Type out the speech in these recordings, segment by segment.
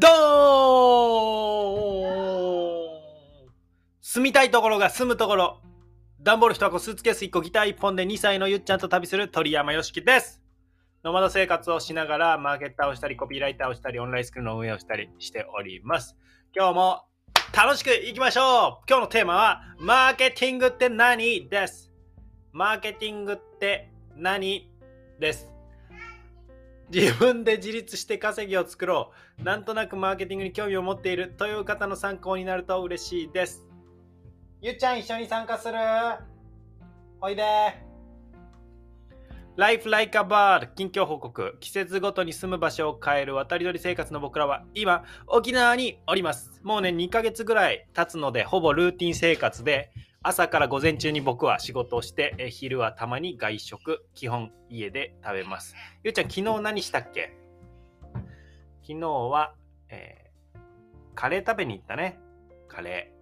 どーん住みたいところが住むところ。段ボール1箱、スーツケース1個、ギター1本で2歳のゆっちゃんと旅する鳥山よしきです。ノマド生活をしながら、マーケッターをしたり、コピーライターをしたり、オンラインスクールの運営をしたりしております。今日も楽しくいきましょう今日のテーマは、マーケティングって何です。マーケティングって何です。自分で自立して稼ぎを作ろう。なんとなくマーケティングに興味を持っているという方の参考になると嬉しいです。ゆっちゃん一緒に参加する？おいで。Life Like a Bird 近況報告季節ごとに住む場所を変える渡り鳥生活の僕らは今沖縄におりますもうね2ヶ月ぐらい経つのでほぼルーティン生活で朝から午前中に僕は仕事をしてえ昼はたまに外食基本家で食べます。ゆうちゃん昨日何したっけ？昨日は、えーカレー食べに行ったね。カレ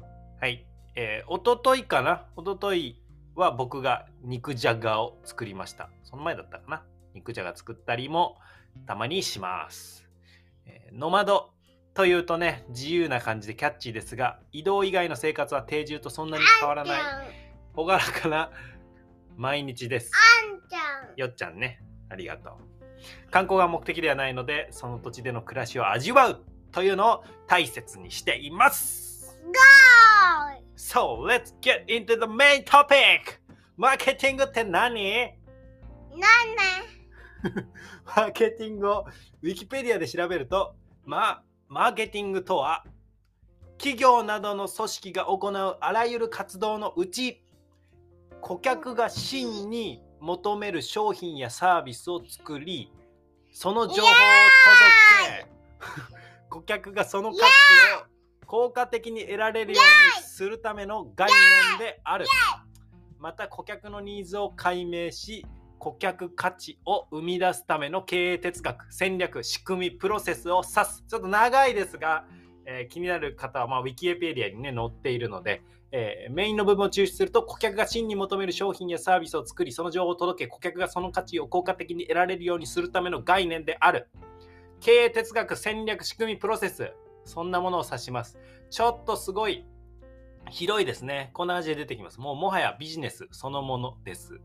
ー。はい。えー、おとといかな？おとといは僕が肉じゃがを作りました。その前だったかな？肉じゃが作ったりもたまにします。えーノマド。というとね、自由な感じでキャッチーですが、移動以外の生活は定住とそんなに変わらない、ほがらかな毎日です。あんちゃん。よっちゃんね、ありがとう。観光が目的ではないので、その土地での暮らしを味わうというのを大切にしています。ゴー So, let's get into the main topic! マーケティングって何？なんね マーケティングをウィキペディアで調べると、ま、マーケティングとは、企業などの組織が行うあらゆる活動のうち、顧客が真に求める商品やサービスを作り、その情報を届け、顧客がその価値を効果的に得られるようにするための概念である。また顧客のニーズを解明し、顧客価値を生み出すための経営哲学、戦略、仕組み、プロセスを指す。ちょっと長いですが、えー気になる方は、まあ、ウィキエペディアにね、載っているので、えーメインの部分を抽出すると、顧客が真に求める商品やサービスを作り、その情報を届け、顧客がその価値を効果的に得られるようにするための概念である。経営哲学、戦略、仕組み、プロセス。そんなものを指します。ちょっとすごい広いですね。こんな感じで出てきます。もうもはやビジネスそのものです。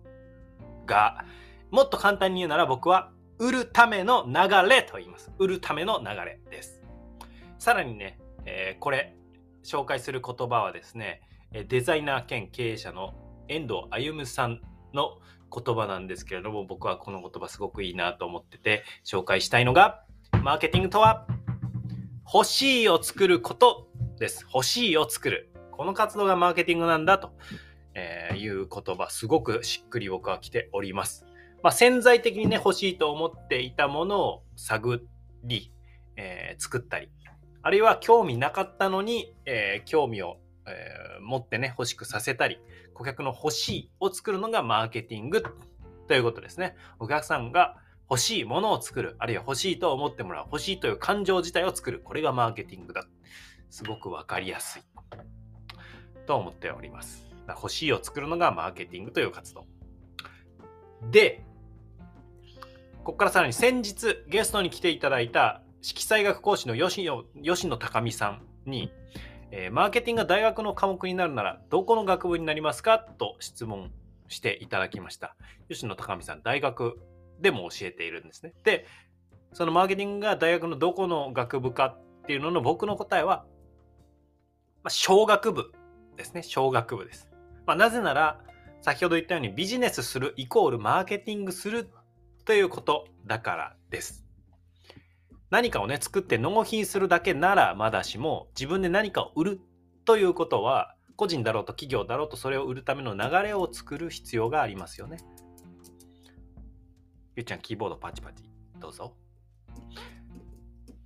が、もっと簡単に言うなら僕は売るための流れと言います。売るための流れです。さらにね、えーこれ紹介する言葉はですね、デザイナー兼経営者の遠藤歩さんの言葉なんですけれども、僕はこの言葉すごくいいなと思ってて紹介したいのが、マーケティングとは欲しいを作ることです。欲しいを作る。この活動がマーケティングなんだと、えーいう言葉、すごくしっくり僕は来ております。まあ、潜在的にね、欲しいと思っていたものを探り、えー作ったり、あるいは興味なかったのに、えー興味を、えー持ってね、欲しくさせたり、顧客の欲しいを作るのがマーケティングということですね。お客さんが欲しいものを作る、あるいは欲しいと思ってもらう、欲しいという感情自体を作る、これがマーケティングだ。すごくわかりやすいと思っております。欲しいを作るのがマーケティングという活動。で、ここからさらに先日ゲストに来ていただいた色彩学講師の吉野吉野高美さんに、えーマーケティングが大学の科目になるならどこの学部になりますか？と質問していただきました。吉野高美さん、大学でも教えているんですね。で、そのマーケティングが大学のどこの学部かっていうのの僕の答えは、まあ、小学部ですね。小学部です。まあ、なぜなら、先ほど言ったようにビジネスするイコールマーケティングするということだからです。何かをね、作って納品するだけならまだしも、自分で何かを売るということは、個人だろうと企業だろうとそれを売るための流れを作る必要がありますよね。ゆうちゃん、キーボードパチパチ。どうぞ。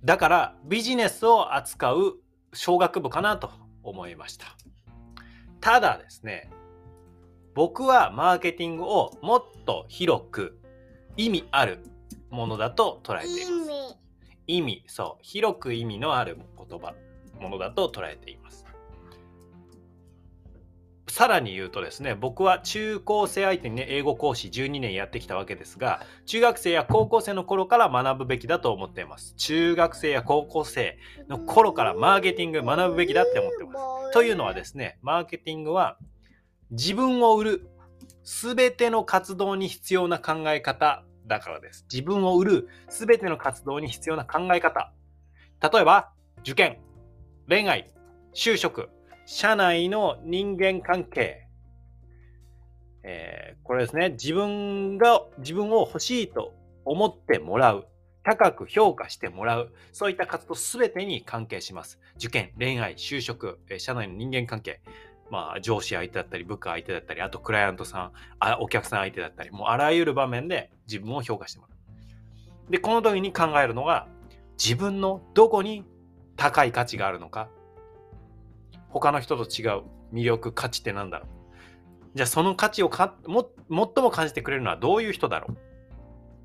だから、ビジネスを扱う小学部かなと思いました。ただですね、僕はマーケティングをもっと広く意味あるものだと捉えてい意ます。味。意味、そう、広く意味のある言葉、ものだと捉えています。さらに言うとですね、僕は中高生相手にね、英語講師12年やってきたわけですが、中学生や高校生の頃から学ぶべきだと思っています。中学生や高校生の頃からマーケティング学ぶべきだって思ってます。というのはですね、マーケティングは自分を売る全ての活動に必要な考え方だからです。自分を売る全ての活動に必要な考え方。例えば、受験、恋愛、就職、社内の人間関係。えー、これですね、自分が、自分を欲しいと思ってもらう。高く評価してもらう。そういった活動すべてに関係します。受験、恋愛、就職え、社内の人間関係。まあ、上司相手だったり、部下相手だったり、あとクライアントさん、あお客さん相手だったり、もうあらゆる場面で自分を評価してもらう。で、この時に考えるのが、自分のどこに高い価値があるのか、他の人と違う魅力、価値って何だろう？じゃあその価値をかも最も感じてくれるのはどういう人だろう？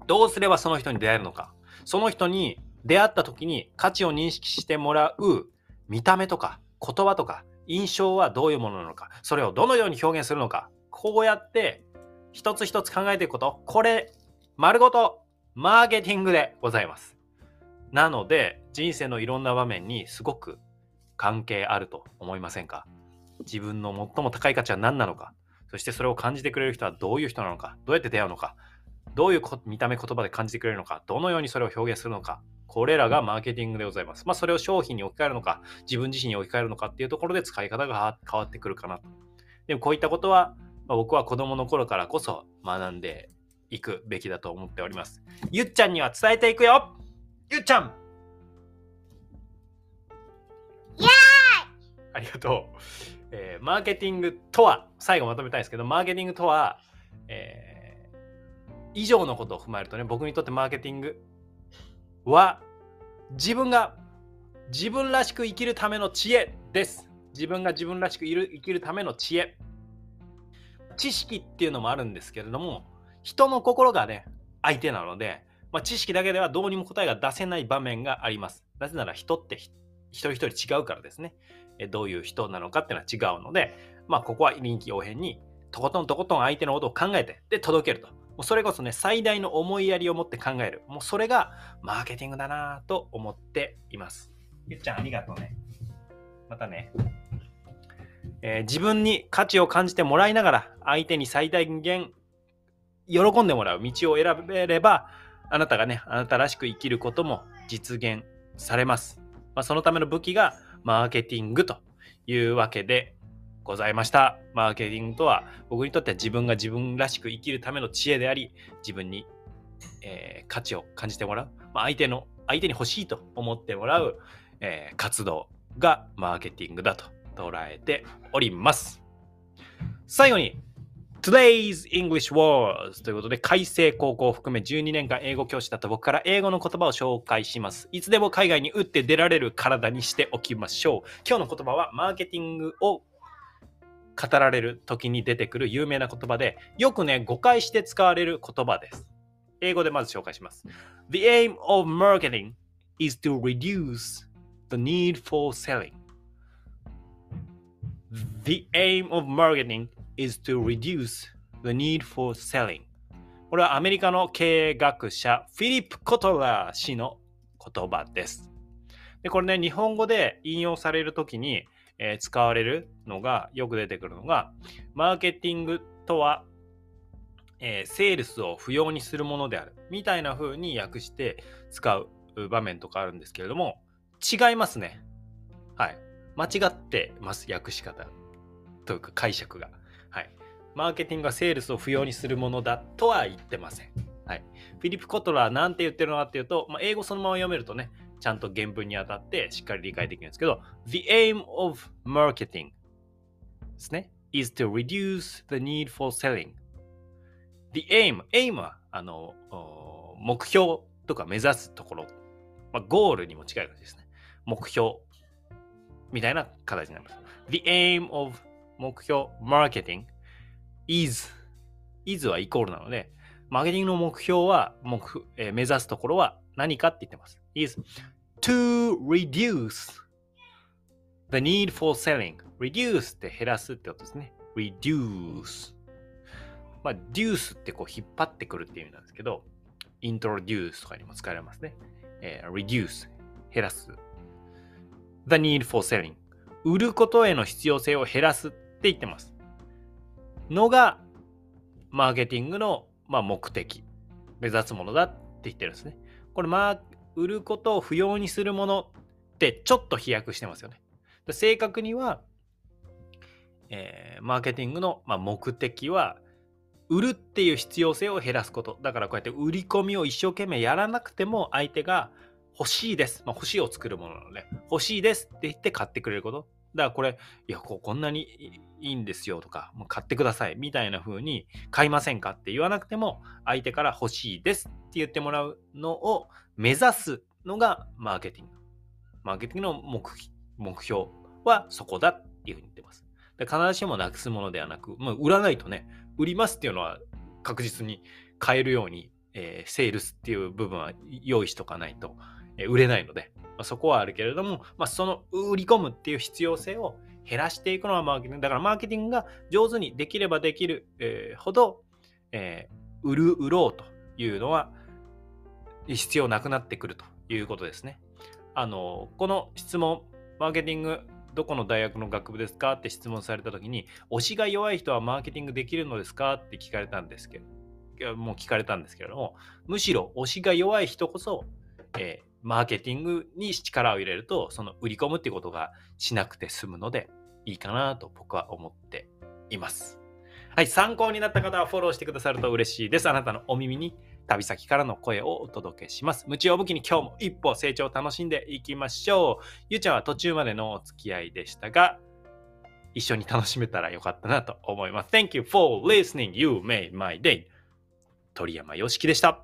どうすればその人に出会えるのか？その人に出会った時に価値を認識してもらう見た目とか言葉とか印象はどういうものなのか？それをどのように表現するのか？こうやって一つ一つ考えていくこと。これ丸ごとマーケティングでございます。なので人生のいろんな場面にすごく関係あると思いませんか？自分の最も高い価値は何なのか？そしてそれを感じてくれる人はどういう人なのか？どうやって出会うのか？どういう見た目言葉で感じてくれるのか？どのようにそれを表現するのか？これらがマーケティングでございます。まあ、それを商品に置き換えるのか、自分自身に置き換えるのかっていうところで使い方が変わってくるかな。と。でもこういったことは、まあ、僕は子供の頃からこそ学んでいくべきだと思っております。ゆっちゃんには伝えていくよ！ゆっちゃん！ありがとう。えー、マーケティングとは、最後まとめたいんですけど、マーケティングとは、えー、以上のことを踏まえるとね、僕にとってマーケティングは、自分が自分らしく生きるための知恵です。自分が自分らしくいる生きるための知恵。知識っていうのもあるんですけれども、人の心がね、相手なので、まあ、知識だけではどうにも答えが出せない場面があります。なぜなら人って一人一人違うからですね。どういう人なのかっていうのは違うので、まあ、ここは臨機応変に、とことんとことん相手のことを考えて、で、届けると。もうそれこそね、最大の思いやりを持って考える。もうそれがマーケティングだなと思っています。ゆっちゃん、ありがとうね。またね。えー、自分に価値を感じてもらいながら、相手に最大限喜んでもらう道を選べれば、あなたがね、あなたらしく生きることも実現されます。まあ、そのための武器がマーケティングというわけでございました。マーケティングとは僕にとっては自分が自分らしく生きるための知恵であり、自分に、えー、価値を感じてもらう、まあ、相手の、相手に欲しいと思ってもらう、えー、活動がマーケティングだと捉えております。最後に Today's English Words ということで、改正高校を含め12年間英語教師だった僕から英語の言葉を紹介します。いつでも海外に打って出られる体にしておきましょう。今日の言葉はマーケティングを語られる時に出てくる有名な言葉で、よくね、誤解して使われる言葉です。英語でまず紹介します。The aim of marketing is to reduce the need for selling. The aim of marketing is to reduce the need for selling これはアメリカの経営学者フィリップ・コトラー氏の言葉です。でこれね、日本語で引用されるときに、えー、使われるのが、よく出てくるのが、マーケティングとは、えー、セールスを不要にするものである。みたいな風に訳して使う場面とかあるんですけれども、違いますね。はい。間違ってます、訳し方。というか解釈が。マーケティングはセールスを不要にするものだとは言ってません。はい。フィリップ・コトラーなんて言ってるのかっていうと、まあ、英語そのまま読めるとね、ちゃんと原文にあたってしっかり理解できるんですけど、The aim of marketing ですね。is to reduce the need for selling. The aim, aim はあの目標とか目指すところ、まあ、ゴールにも近い感じですね。目標みたいな形になります。The aim of 目標 marketing is is はイコールなので、マーケティングの目標は、目えー、目指すところは何かって言ってます。is to reduce the need for selling. reduce って減らすってことですね。reduce。まあ、deuce ってこう引っ張ってくるっていう意味なんですけど、introduce とかにも使われますね。えー、reduce、減らす。the need for selling。売ることへの必要性を減らすって言ってます。のが、マーケティングの、まあ、目的、目指すものだって言ってるんですね。これ、まあ、売ることを不要にするものってちょっと飛躍してますよね。正確には、えー、マーケティングの、まあ、目的は、売るっていう必要性を減らすこと。だからこうやって売り込みを一生懸命やらなくても相手が欲しいです。まあ、欲しいを作るものなので、欲しいですって言って買ってくれること。だからこれ、いや、こんなにいいんですよとか、もう買ってくださいみたいな風に買いませんかって言わなくても相手から欲しいですって言ってもらうのを目指すのがマーケティング。マーケティングの目標はそこだっていうふうに言ってます。で必ずしもなくすものではなく、まあ、売らないとね、売りますっていうのは確実に買えるように、えー、セールスっていう部分は用意しとかないと、売れないので、まあ、そこはあるけれども、まあ、その売り込むっていう必要性を減らしていくのはマーケティング。だからマーケティングが上手にできればできる、えー、ほど、えー、売る、売ろうというのは必要なくなってくるということですね。あの、この質問、マーケティングどこの大学の学部ですかって質問された時に、推しが弱い人はマーケティングできるのですかって聞かれたんですけど、もう聞かれたんですけれども、むしろ推しが弱い人こそ、え、マーケティングに力を入れると、その売り込むってことがしなくて済むのでいいかなと僕は思っています。はい、参考になった方はフォローしてくださると嬉しいです。あなたのお耳に旅先からの声をお届けします。無知を武器に今日も一歩成長を楽しんでいきましょう。ゆうちゃんは途中までのお付き合いでしたが、一緒に楽しめたらよかったなと思います。Thank you for listening. You made my day. 鳥山よしきでした。